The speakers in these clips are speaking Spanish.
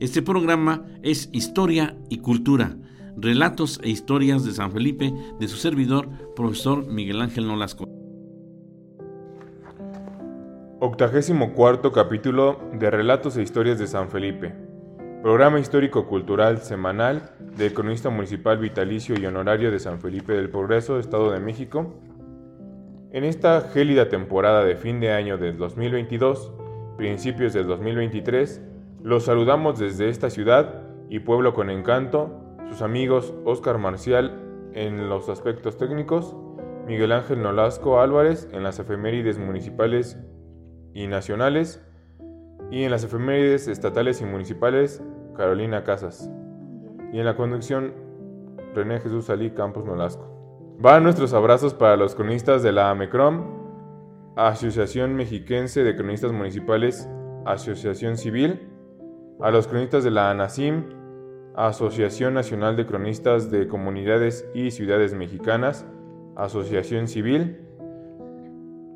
Este programa es Historia y Cultura, relatos e historias de San Felipe de su servidor, profesor Miguel Ángel Nolasco. Octagésimo cuarto capítulo de Relatos e Historias de San Felipe. Programa histórico-cultural semanal del cronista municipal vitalicio y honorario de San Felipe del Progreso, Estado de México. En esta gélida temporada de fin de año del 2022, principios del 2023, los saludamos desde esta ciudad y pueblo con encanto, sus amigos Óscar Marcial en los aspectos técnicos, Miguel Ángel Nolasco Álvarez en las efemérides municipales y nacionales, y en las efemérides estatales y municipales, Carolina Casas. Y en la conducción, René Jesús Ali Campos Nolasco. Van nuestros abrazos para los cronistas de la AMECROM, Asociación Mexiquense de Cronistas Municipales, Asociación Civil, a los cronistas de la ANACIM, Asociación Nacional de Cronistas de Comunidades y Ciudades Mexicanas, Asociación Civil.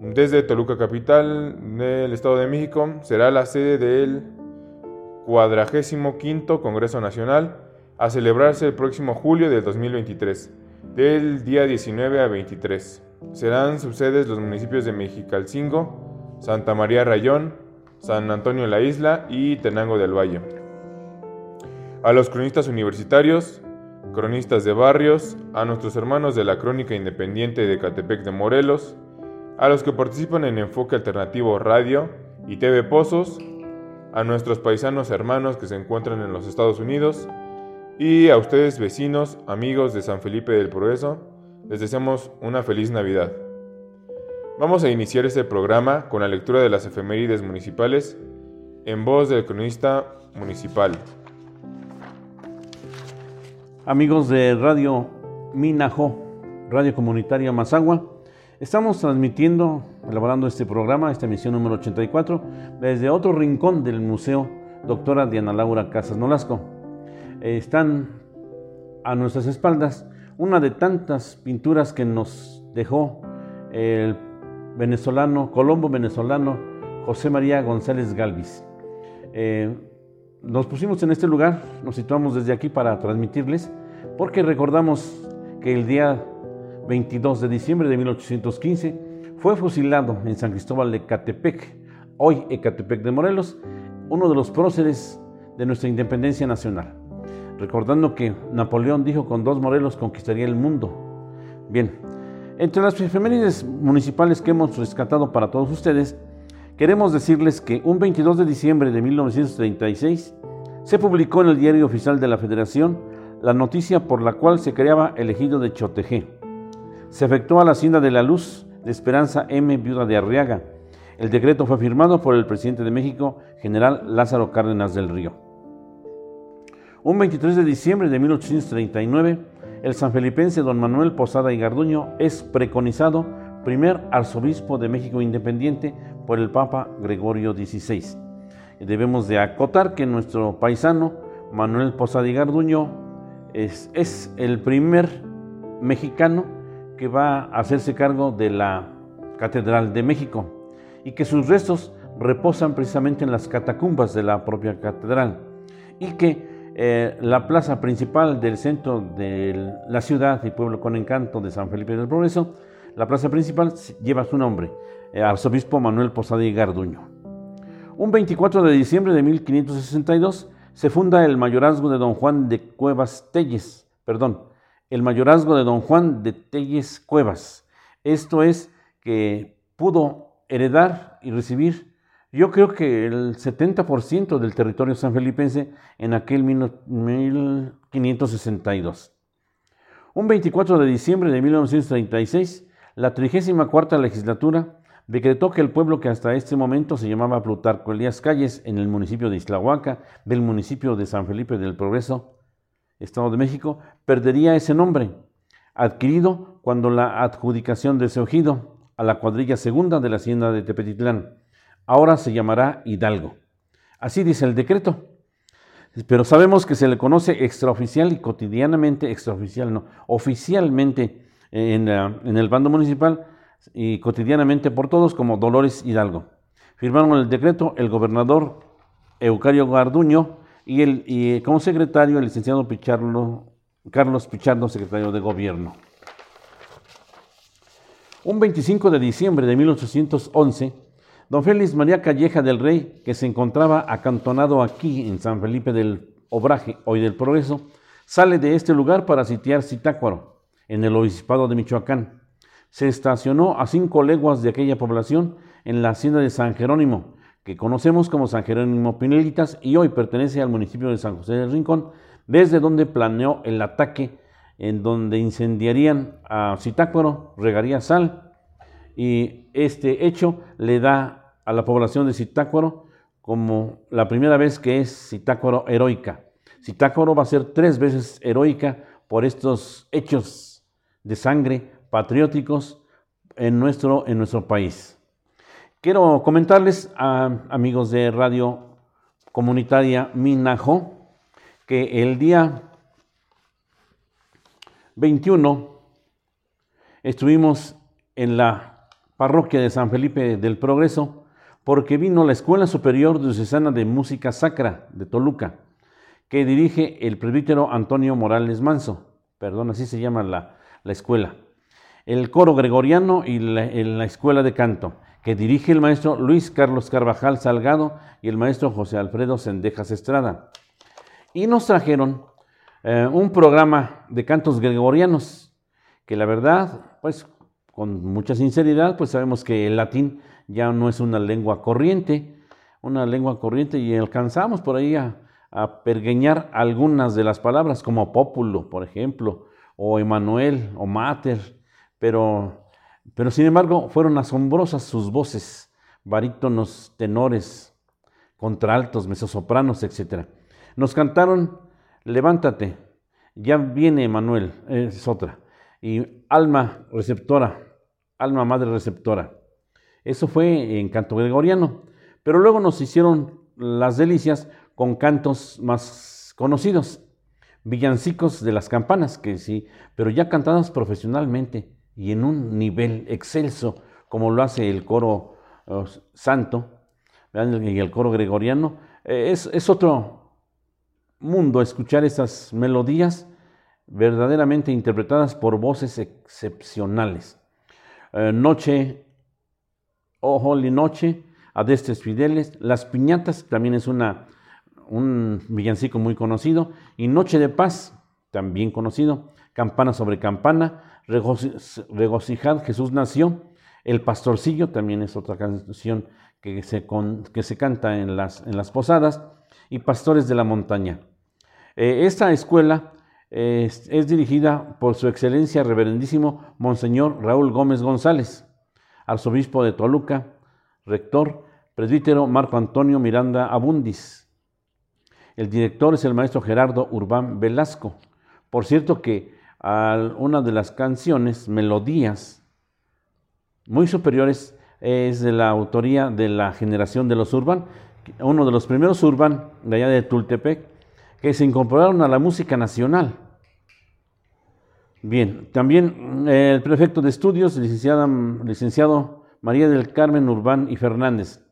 Desde Toluca Capital del Estado de México será la sede del 45 Congreso Nacional a celebrarse el próximo julio de 2023, del día 19 a 23. Serán subsedes los municipios de Mexicalcingo, Santa María Rayón, San Antonio la Isla y Tenango del Valle. A los cronistas universitarios, cronistas de barrios, a nuestros hermanos de la Crónica Independiente de Catepec de Morelos, a los que participan en Enfoque Alternativo Radio y TV Pozos, a nuestros paisanos hermanos que se encuentran en los Estados Unidos y a ustedes vecinos, amigos de San Felipe del Progreso, les deseamos una feliz Navidad. Vamos a iniciar este programa con la lectura de las efemérides municipales en voz del cronista municipal. Amigos de Radio Minajo, Radio Comunitaria Mazagua, estamos transmitiendo, elaborando este programa, esta emisión número 84, desde otro rincón del Museo Doctora Diana Laura Casas Nolasco. Están a nuestras espaldas una de tantas pinturas que nos dejó el venezolano, colombo venezolano José María González Galvis. Eh, nos pusimos en este lugar, nos situamos desde aquí para transmitirles, porque recordamos que el día 22 de diciembre de 1815 fue fusilado en San Cristóbal de Catepec, hoy Ecatepec de Morelos, uno de los próceres de nuestra independencia nacional. Recordando que Napoleón dijo con dos Morelos conquistaría el mundo. Bien, entre las efemérides municipales que hemos rescatado para todos ustedes, queremos decirles que un 22 de diciembre de 1936 se publicó en el Diario Oficial de la Federación la noticia por la cual se creaba el ejido de Chotejé. Se efectuó a la Hacienda de la Luz de Esperanza M. Viuda de Arriaga. El decreto fue firmado por el presidente de México, general Lázaro Cárdenas del Río. Un 23 de diciembre de 1839, el sanfelipense don Manuel Posada y Garduño es preconizado primer arzobispo de México independiente por el Papa Gregorio XVI. Debemos de acotar que nuestro paisano Manuel Posada y Garduño es, es el primer mexicano que va a hacerse cargo de la Catedral de México y que sus restos reposan precisamente en las catacumbas de la propia catedral y que eh, la plaza principal del centro de la ciudad y pueblo con encanto de San Felipe del Progreso, la plaza principal lleva su nombre, eh, arzobispo Manuel Posada y Garduño. Un 24 de diciembre de 1562 se funda el mayorazgo de don Juan de Cuevas Telles, perdón, el mayorazgo de don Juan de Telles Cuevas. Esto es que pudo heredar y recibir yo creo que el 70% del territorio sanfelipense en aquel 1562. Un 24 de diciembre de 1936, la 34 legislatura decretó que el pueblo que hasta este momento se llamaba Plutarco Elías Calles en el municipio de Islahuaca, del municipio de San Felipe del Progreso, Estado de México, perdería ese nombre, adquirido cuando la adjudicación de ese ojido a la cuadrilla segunda de la hacienda de Tepetitlán ahora se llamará Hidalgo. Así dice el decreto. Pero sabemos que se le conoce extraoficial y cotidianamente, extraoficial no, oficialmente en, el bando municipal y cotidianamente por todos como Dolores Hidalgo. Firmaron el decreto el gobernador Eucario Garduño, y, el, y como secretario el licenciado Carlos Pichardo, secretario de Gobierno. Un 25 de diciembre de 1811, don Félix María Calleja del Rey, que se encontraba acantonado aquí en San Felipe del Obraje, hoy del Progreso, sale de este lugar para sitiar Zitácuaro, en el obispado de Michoacán. Se estacionó a cinco leguas de aquella población en la hacienda de San Jerónimo, que conocemos como San Jerónimo Pinelitas y hoy pertenece al municipio de San José del Rincón, desde donde planeó el ataque en donde incendiarían a Zitácuaro, regaría sal y este hecho le da a la población de Zitácuaro como la primera vez que es Zitácuaro heroica. Zitácuaro va a ser tres veces heroica por estos hechos de sangre patrióticos en nuestro, en nuestro país. Quiero comentarles a amigos de Radio Comunitaria Minajo que el día 21 estuvimos en la parroquia de San Felipe del Progreso porque vino la Escuela Superior Diocesana de Música Sacra de Toluca, que dirige el presbítero Antonio Morales Manso, perdón, así se llama la, escuela, el coro gregoriano y la, la escuela de canto, que dirige el maestro Luis Carlos Carvajal Salgado y el maestro José Alfredo Sendejas Estrada. Y nos trajeron eh, un programa de cantos gregorianos, que la verdad, pues con mucha sinceridad, pues sabemos que el latín ya no es una lengua corriente, una lengua corriente y alcanzamos por ahí a, pergueñar algunas de las palabras como pópulo, por ejemplo, o Emanuel, o mater, pero, pero sin embargo fueron asombrosas sus voces, barítonos, tenores, contraltos, mesosopranos, etc. Nos cantaron levántate, ya viene Manuel, es otra. Y alma receptora, alma madre receptora. Eso fue en canto gregoriano. Pero luego nos hicieron las delicias con cantos más conocidos, villancicos de las campanas, que sí, pero ya cantadas profesionalmente y en un nivel excelso, como lo hace el coro oh, santo y el coro gregoriano. Eh, es, es otro, mundo escuchar esas melodías verdaderamente interpretadas por voces excepcionales. Eh, noche, oh Holy Noche, Adestes Fideles, Las Piñatas también es una, un villancico muy conocido, y Noche de Paz, también conocido, Campana sobre Campana, Regocijad, Jesús nació, El Pastorcillo también es otra canción que se, que se canta en las, en las posadas, y Pastores de la Montaña. Eh, esta escuela es, dirigida por su excelencia reverendísimo Monseñor Raúl Gómez González, arzobispo de Toluca, rector, presbítero Marco Antonio Miranda Abundis. El director es el maestro Gerardo Urbán Velasco. Por cierto que una de las canciones, melodías muy superiores, es de la autoría de la generación de los Urban, uno de los primeros Urban de allá de Tultepec, que se incorporaron a la música nacional. Bien, también eh, el prefecto de estudios, licenciada, licenciado María del Carmen Urbán y Fernández,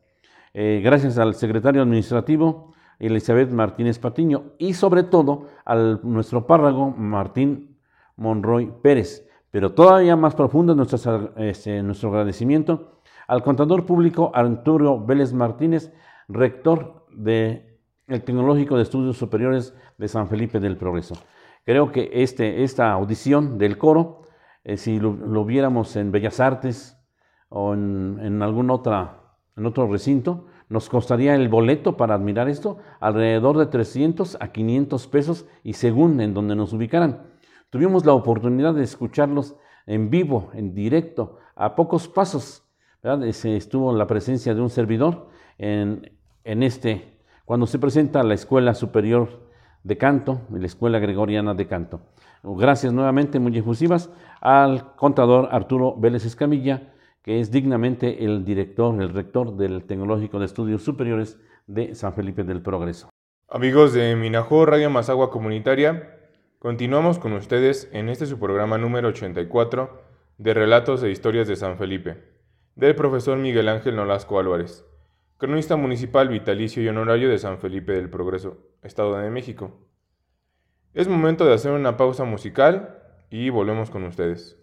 eh, gracias al secretario administrativo Elizabeth Martínez Patiño y sobre todo a nuestro párrago Martín Monroy Pérez. Pero todavía más profundo nuestro, este, nuestro agradecimiento al contador público Arturo Vélez Martínez, rector de el Tecnológico de Estudios Superiores de San Felipe del Progreso. Creo que este, esta audición del coro, eh, si lo, viéramos en Bellas Artes o en, algún otra, en otro recinto, nos costaría el boleto para admirar esto alrededor de 300 a 500 pesos y según en donde nos ubicaran. Tuvimos la oportunidad de escucharlos en vivo, en directo, a pocos pasos. estuvo la presencia de un servidor en, en este cuando se presenta la Escuela Superior de Canto y la Escuela Gregoriana de Canto. Gracias nuevamente, muy efusivas, al contador Arturo Vélez Escamilla, que es dignamente el director, el rector del Tecnológico de Estudios Superiores de San Felipe del Progreso. Amigos de Minajó Radio Mazagua Comunitaria, continuamos con ustedes en este su programa número 84 de Relatos e Historias de San Felipe, del profesor Miguel Ángel Nolasco Álvarez. Cronista municipal vitalicio y honorario de San Felipe del Progreso, Estado de México. Es momento de hacer una pausa musical y volvemos con ustedes.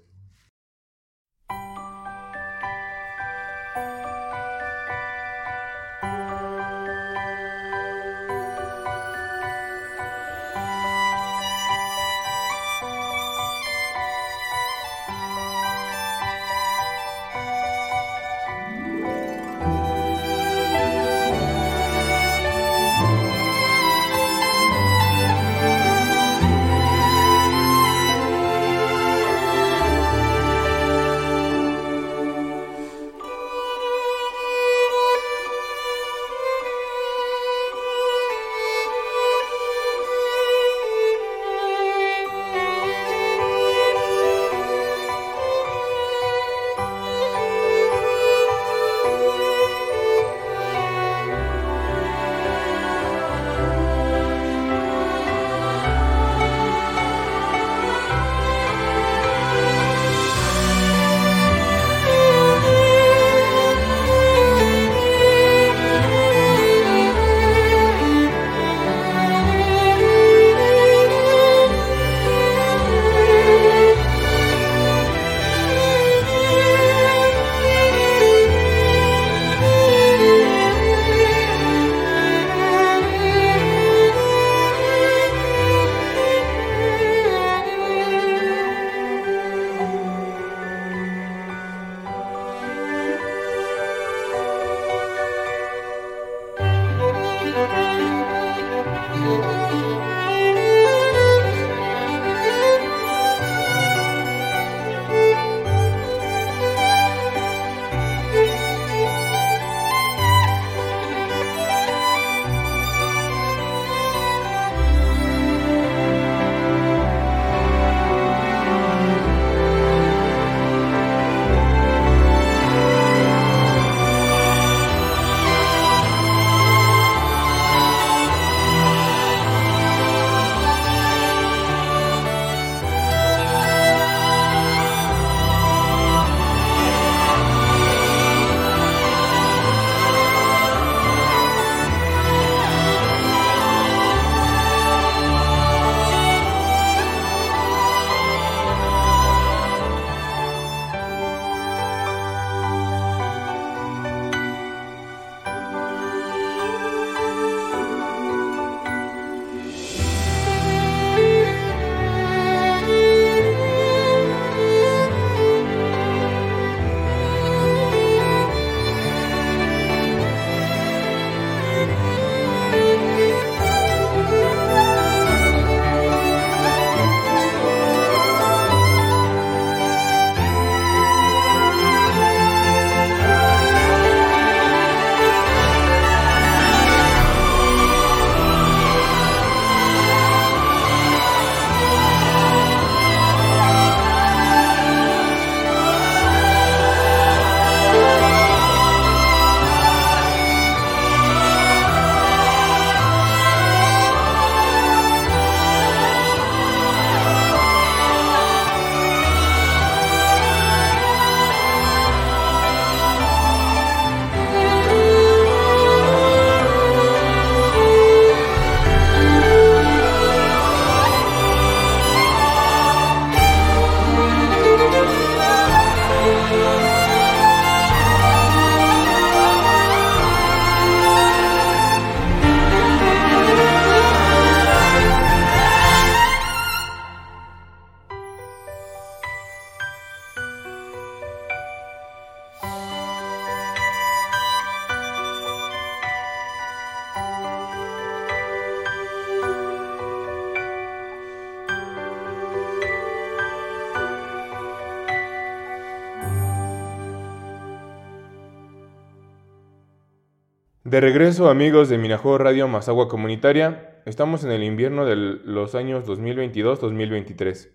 De regreso amigos de Minajo Radio Mazagua Comunitaria, estamos en el invierno de los años 2022-2023.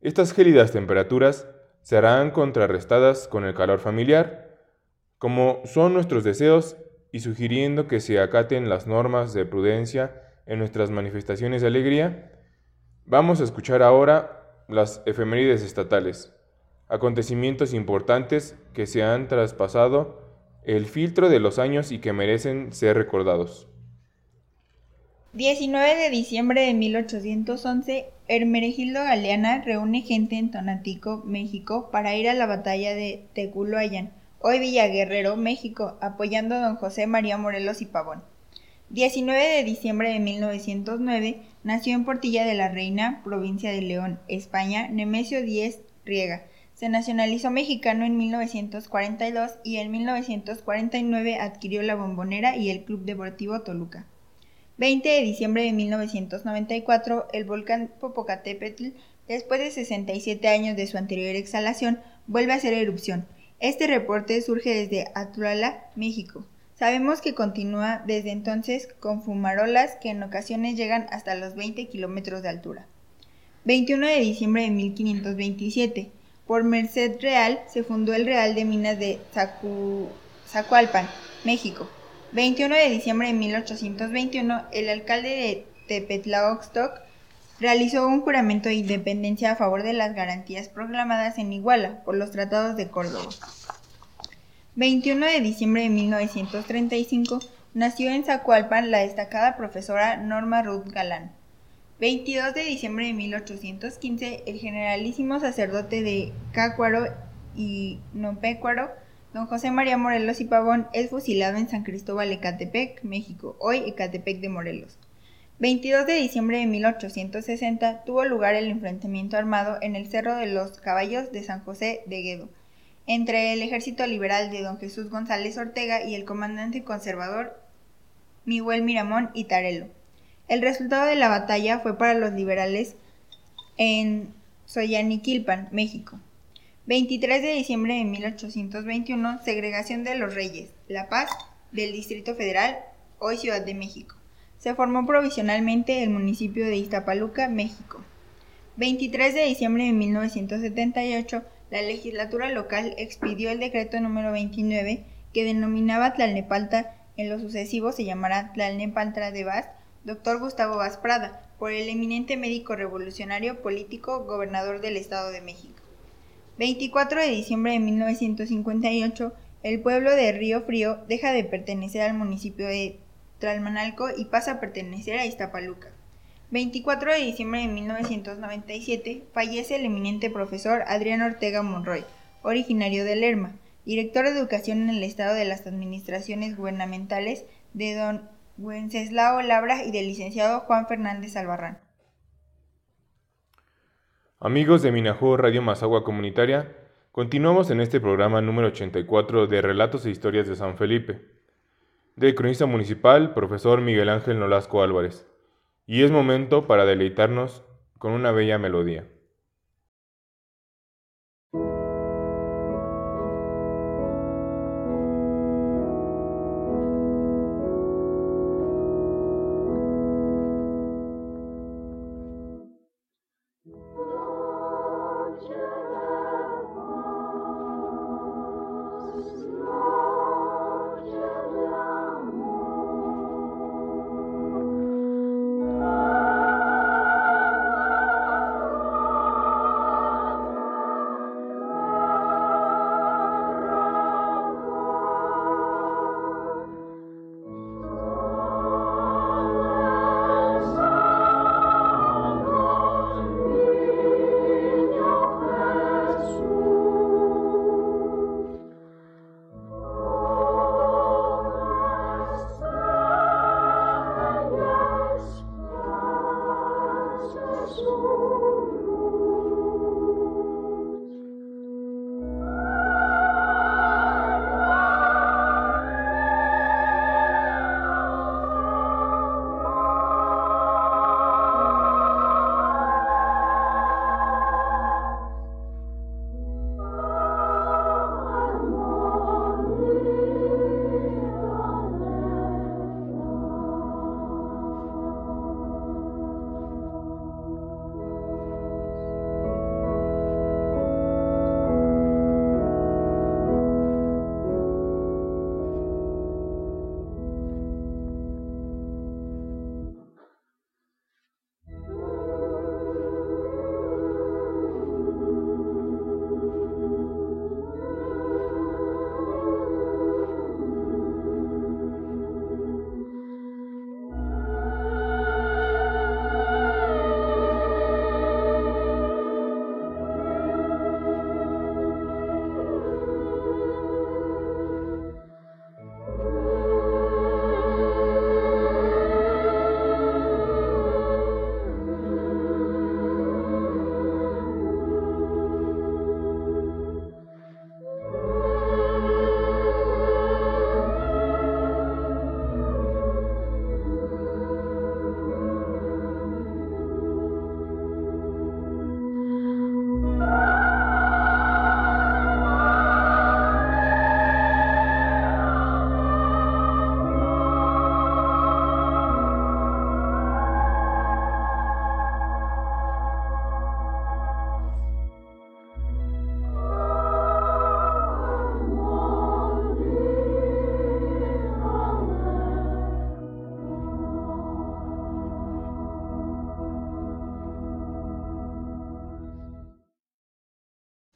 Estas gélidas temperaturas serán contrarrestadas con el calor familiar, como son nuestros deseos y sugiriendo que se acaten las normas de prudencia en nuestras manifestaciones de alegría, vamos a escuchar ahora las efemérides estatales, acontecimientos importantes que se han traspasado el filtro de los años y que merecen ser recordados. 19 de diciembre de 1811, Hermenegildo Galeana reúne gente en Tonatico, México, para ir a la batalla de Teculoayan, hoy Villaguerrero, México, apoyando a don José María Morelos y Pavón. 19 de diciembre de 1909, nació en Portilla de la Reina, provincia de León, España, Nemesio Díez Riega. Se nacionalizó mexicano en 1942 y en 1949 adquirió la Bombonera y el Club Deportivo Toluca. 20 de diciembre de 1994, el volcán Popocatépetl, después de 67 años de su anterior exhalación, vuelve a hacer erupción. Este reporte surge desde Atlala, México. Sabemos que continúa desde entonces con fumarolas que en ocasiones llegan hasta los 20 kilómetros de altura. 21 de diciembre de 1527. Por Merced Real se fundó el Real de Minas de Zacualpan, México. 21 de diciembre de 1821, el alcalde de Tepetlaoxtoc realizó un juramento de independencia a favor de las garantías proclamadas en Iguala por los tratados de Córdoba. 21 de diciembre de 1935 nació en Zacualpan la destacada profesora Norma Ruth Galán. 22 de diciembre de 1815, el generalísimo sacerdote de Cácuaro y Nopécuaro Don José María Morelos y Pavón es fusilado en San Cristóbal, Ecatepec, México, hoy Ecatepec de Morelos. 22 de diciembre de 1860 tuvo lugar el enfrentamiento armado en el Cerro de los Caballos de San José de Guedo, entre el ejército liberal de don Jesús González Ortega y el comandante conservador Miguel Miramón y Tarelo. El resultado de la batalla fue para los liberales en Soyaniquilpan, México. 23 de diciembre de 1821, segregación de los Reyes, La Paz, del Distrito Federal, hoy Ciudad de México. Se formó provisionalmente el municipio de Iztapaluca, México. 23 de diciembre de 1978, la legislatura local expidió el decreto número 29 que denominaba Tlalnepalta, en lo sucesivo se llamará Tlalnepaltra de Vaz, doctor Gustavo Vaz Prada, por el eminente médico revolucionario político gobernador del Estado de México. 24 de diciembre de 1958, el pueblo de Río Frío deja de pertenecer al municipio de Tlalmanalco y pasa a pertenecer a Iztapaluca. 24 de diciembre de 1997, fallece el eminente profesor Adrián Ortega Monroy, originario de Lerma, director de educación en el estado de las administraciones gubernamentales de don Wenceslao Labra y del licenciado Juan Fernández Albarrán. Amigos de Minajú Radio Mazagua Comunitaria, continuamos en este programa número 84 de Relatos e Historias de San Felipe, del cronista municipal, profesor Miguel Ángel Nolasco Álvarez, y es momento para deleitarnos con una bella melodía.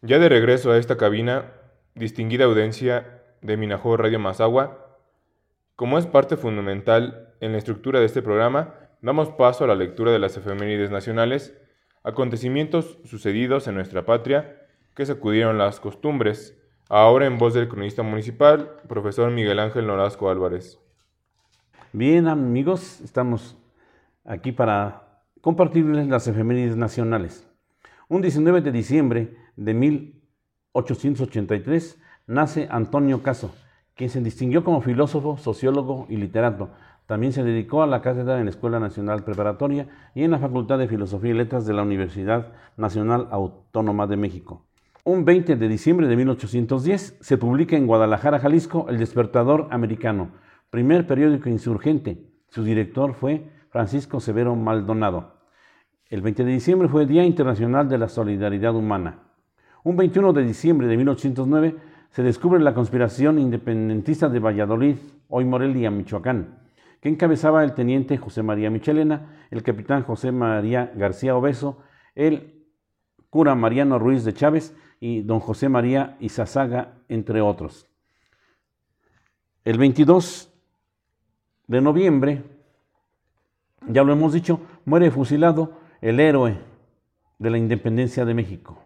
Ya de regreso a esta cabina, distinguida audiencia de Minajo Radio Mazagua, como es parte fundamental en la estructura de este programa, damos paso a la lectura de las efemérides nacionales, acontecimientos sucedidos en nuestra patria que sacudieron las costumbres, ahora en voz del cronista municipal, profesor Miguel Ángel Nolasco Álvarez. Bien amigos, estamos aquí para compartirles las efemérides nacionales. Un 19 de diciembre de 1883 nace Antonio Caso, quien se distinguió como filósofo, sociólogo y literato. También se dedicó a la cátedra en la Escuela Nacional Preparatoria y en la Facultad de Filosofía y Letras de la Universidad Nacional Autónoma de México. Un 20 de diciembre de 1810 se publica en Guadalajara, Jalisco, El Despertador Americano, primer periódico insurgente. Su director fue Francisco Severo Maldonado. El 20 de diciembre fue Día Internacional de la Solidaridad Humana. Un 21 de diciembre de 1809 se descubre la conspiración independentista de Valladolid, hoy Morelia, Michoacán, que encabezaba el teniente José María Michelena, el capitán José María García Obeso, el cura Mariano Ruiz de Chávez y don José María Izazaga, entre otros. El 22 de noviembre, ya lo hemos dicho, muere fusilado el héroe de la independencia de México,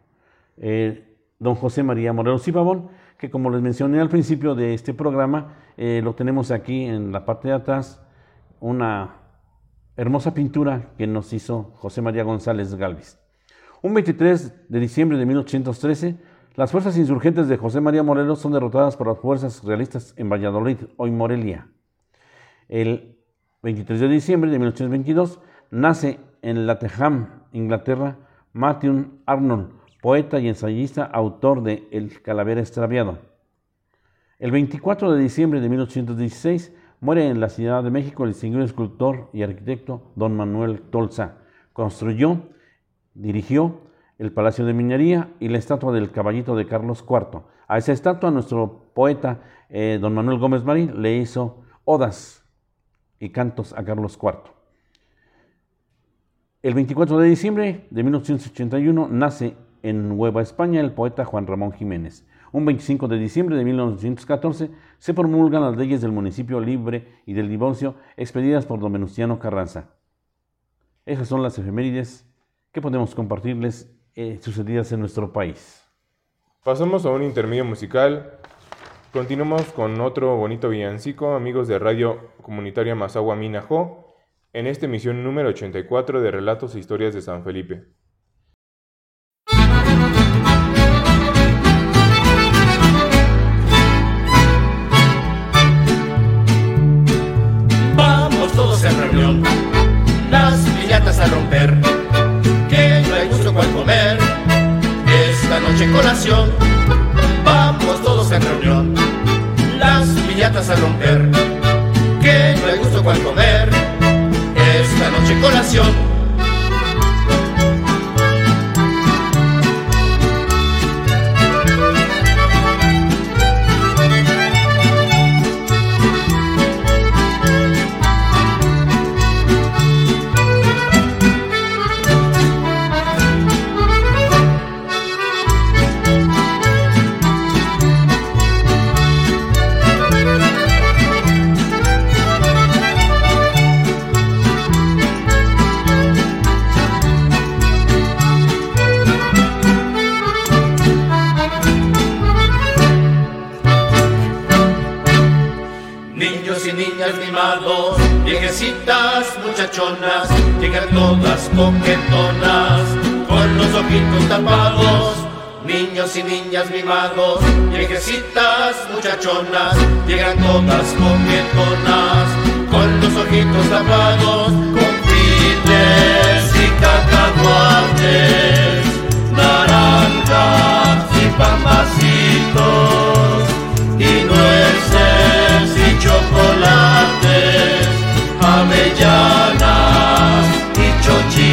eh, don José María Morelos y Pavón, que como les mencioné al principio de este programa, eh, lo tenemos aquí en la parte de atrás, una hermosa pintura que nos hizo José María González Galvis. Un 23 de diciembre de 1813, las fuerzas insurgentes de José María Morelos son derrotadas por las fuerzas realistas en Valladolid, hoy Morelia. El 23 de diciembre de 1822 nace en Latham, Inglaterra, Matthew Arnold, poeta y ensayista, autor de El Calavera Extraviado. El 24 de diciembre de 1816 muere en la Ciudad de México el distinguido escultor y arquitecto don Manuel Tolsa. Construyó Dirigió el Palacio de Minería y la estatua del caballito de Carlos IV. A esa estatua nuestro poeta eh, don Manuel Gómez Marín le hizo odas y cantos a Carlos IV. El 24 de diciembre de 1881 nace en Nueva España el poeta Juan Ramón Jiménez. Un 25 de diciembre de 1914 se promulgan las leyes del municipio libre y del divorcio expedidas por don Venustiano Carranza. Esas son las efemérides que podemos compartirles eh, sucedidas en nuestro país. Pasamos a un intermedio musical. Continuamos con otro bonito villancico, amigos de Radio Comunitaria Mazagua Minajo, en esta emisión número 84 de Relatos e Historias de San Felipe. Las piñatas a romper comer. Esta noche colación, vamos todos en reunión. Las piñatas a romper, que no hay gusto cual comer. Esta noche colación. Llegan todas coquetonas, con los ojitos tapados, niños y niñas mimados, viejecitas, muchachonas, llegan todas coquetonas, con los ojitos tapados, con files y cacahuates, naranjas y nueces chocolates, avellanas. avellanas y chochitos.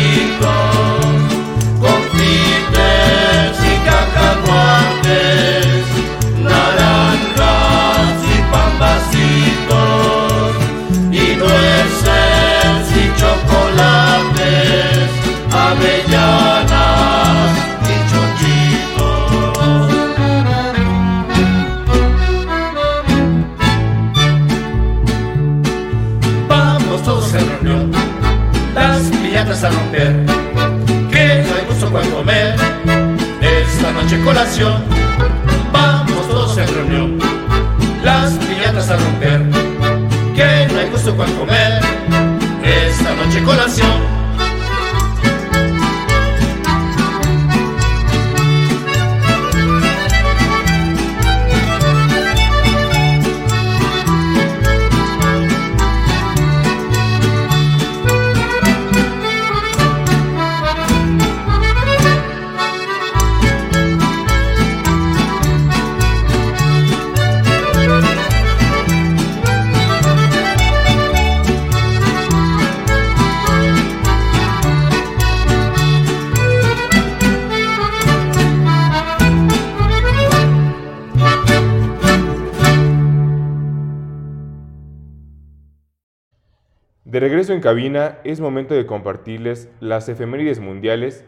De regreso en cabina, es momento de compartirles las efemérides mundiales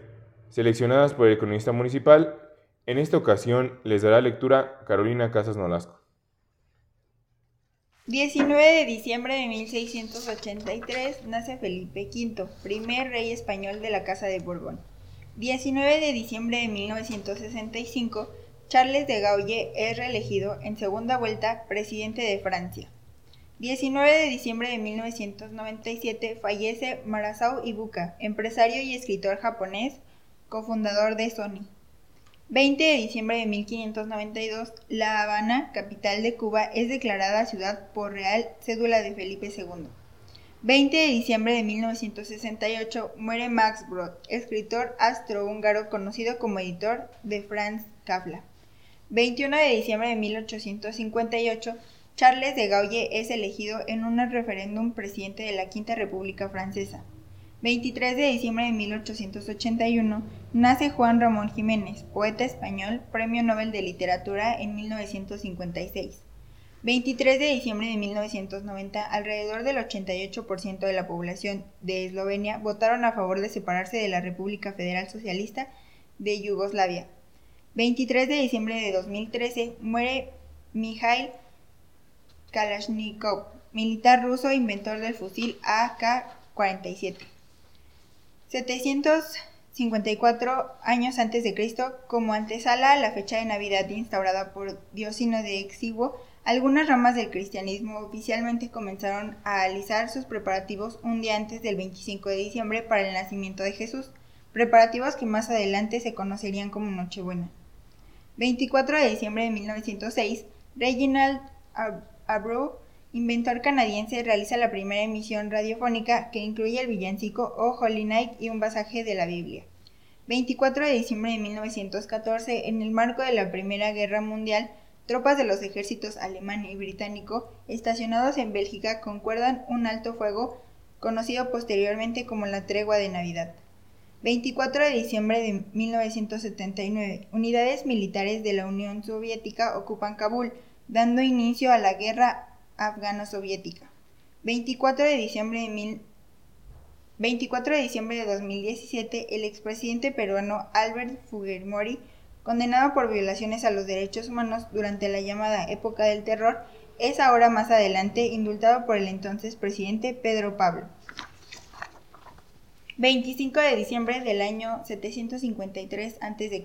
seleccionadas por el cronista municipal. En esta ocasión les dará lectura Carolina Casas Nolasco. 19 de diciembre de 1683 nace Felipe V, primer rey español de la Casa de Borbón. 19 de diciembre de 1965, Charles de Gaulle es reelegido en segunda vuelta presidente de Francia. 19 de diciembre de 1997 fallece Marasao Ibuka, empresario y escritor japonés, cofundador de Sony. 20 de diciembre de 1592, La Habana, capital de Cuba, es declarada ciudad por Real Cédula de Felipe II. 20 de diciembre de 1968 muere Max Brod, escritor astrohúngaro conocido como editor de Franz Kafka. 21 de diciembre de 1858 Charles de Gaulle es elegido en un referéndum presidente de la Quinta República Francesa. 23 de diciembre de 1881 nace Juan Ramón Jiménez, poeta español, Premio Nobel de Literatura en 1956. 23 de diciembre de 1990, alrededor del 88% de la población de Eslovenia votaron a favor de separarse de la República Federal Socialista de Yugoslavia. 23 de diciembre de 2013 muere Mikhail Kalashnikov, militar ruso inventor del fusil AK-47. 754 años antes de Cristo, como antesala a la fecha de Navidad instaurada por Diosino de Exiguo, algunas ramas del cristianismo oficialmente comenzaron a alisar sus preparativos un día antes del 25 de diciembre para el nacimiento de Jesús, preparativos que más adelante se conocerían como Nochebuena. 24 de diciembre de 1906, Reginald Abreu, inventor canadiense, realiza la primera emisión radiofónica que incluye el villancico O Holy Night y un pasaje de la Biblia. 24 de diciembre de 1914, en el marco de la Primera Guerra Mundial, tropas de los ejércitos alemán y británico estacionados en Bélgica concuerdan un alto fuego conocido posteriormente como la Tregua de Navidad. 24 de diciembre de 1979, unidades militares de la Unión Soviética ocupan Kabul, dando inicio a la guerra afgano-soviética. 24 de diciembre de 24 de diciembre de 2017, el expresidente peruano Albert Fujimori, condenado por violaciones a los derechos humanos durante la llamada época del terror, es ahora más adelante indultado por el entonces presidente Pedro Pablo. 25 de diciembre del año 753 a.C.,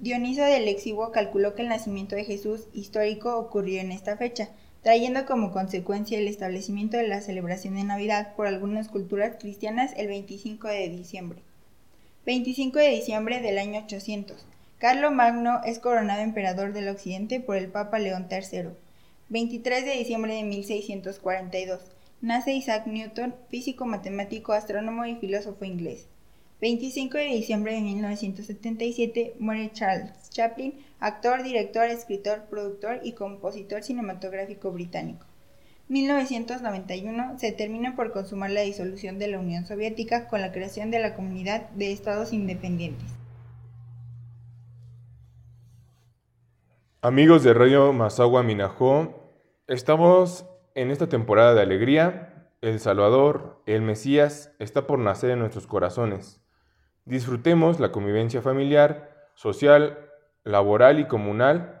Dioniso del Exiguo calculó que el nacimiento de Jesús histórico ocurrió en esta fecha, trayendo como consecuencia el establecimiento de la celebración de Navidad por algunas culturas cristianas el 25 de diciembre. 25 de diciembre del año 800. Carlo Magno es coronado emperador del Occidente por el Papa León III. 23 de diciembre de 1642. Nace Isaac Newton, físico, matemático, astrónomo y filósofo inglés. 25 de diciembre de 1977 muere Charles Chaplin, actor, director, escritor, productor y compositor cinematográfico británico. 1991 se termina por consumar la disolución de la Unión Soviética con la creación de la Comunidad de Estados Independientes. Amigos de Radio Mazagua Minajó, estamos en esta temporada de alegría. El Salvador, el Mesías, está por nacer en nuestros corazones. Disfrutemos la convivencia familiar, social, laboral y comunal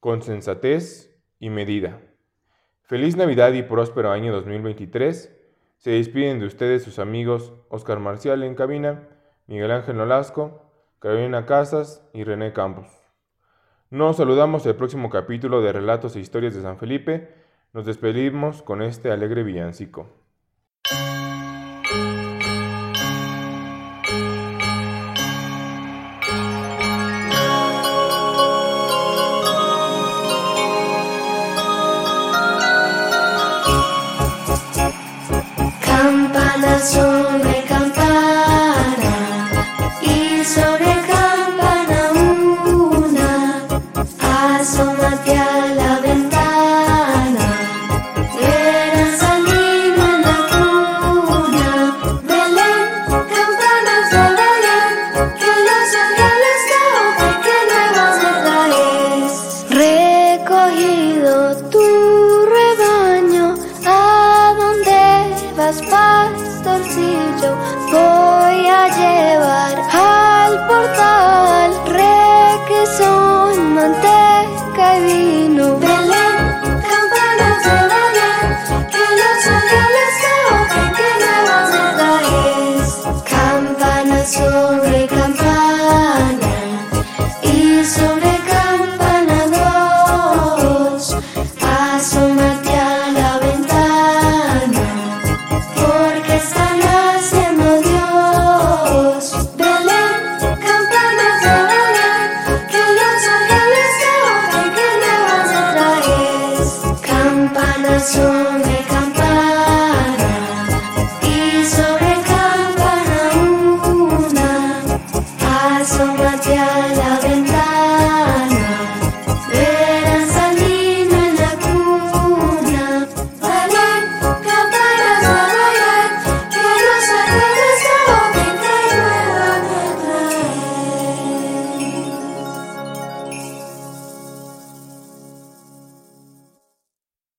con sensatez y medida. Feliz Navidad y próspero año 2023. Se despiden de ustedes sus amigos Oscar Marcial en cabina, Miguel Ángel Nolasco, Carolina Casas y René Campos. Nos saludamos el próximo capítulo de Relatos e Historias de San Felipe. Nos despedimos con este alegre villancico.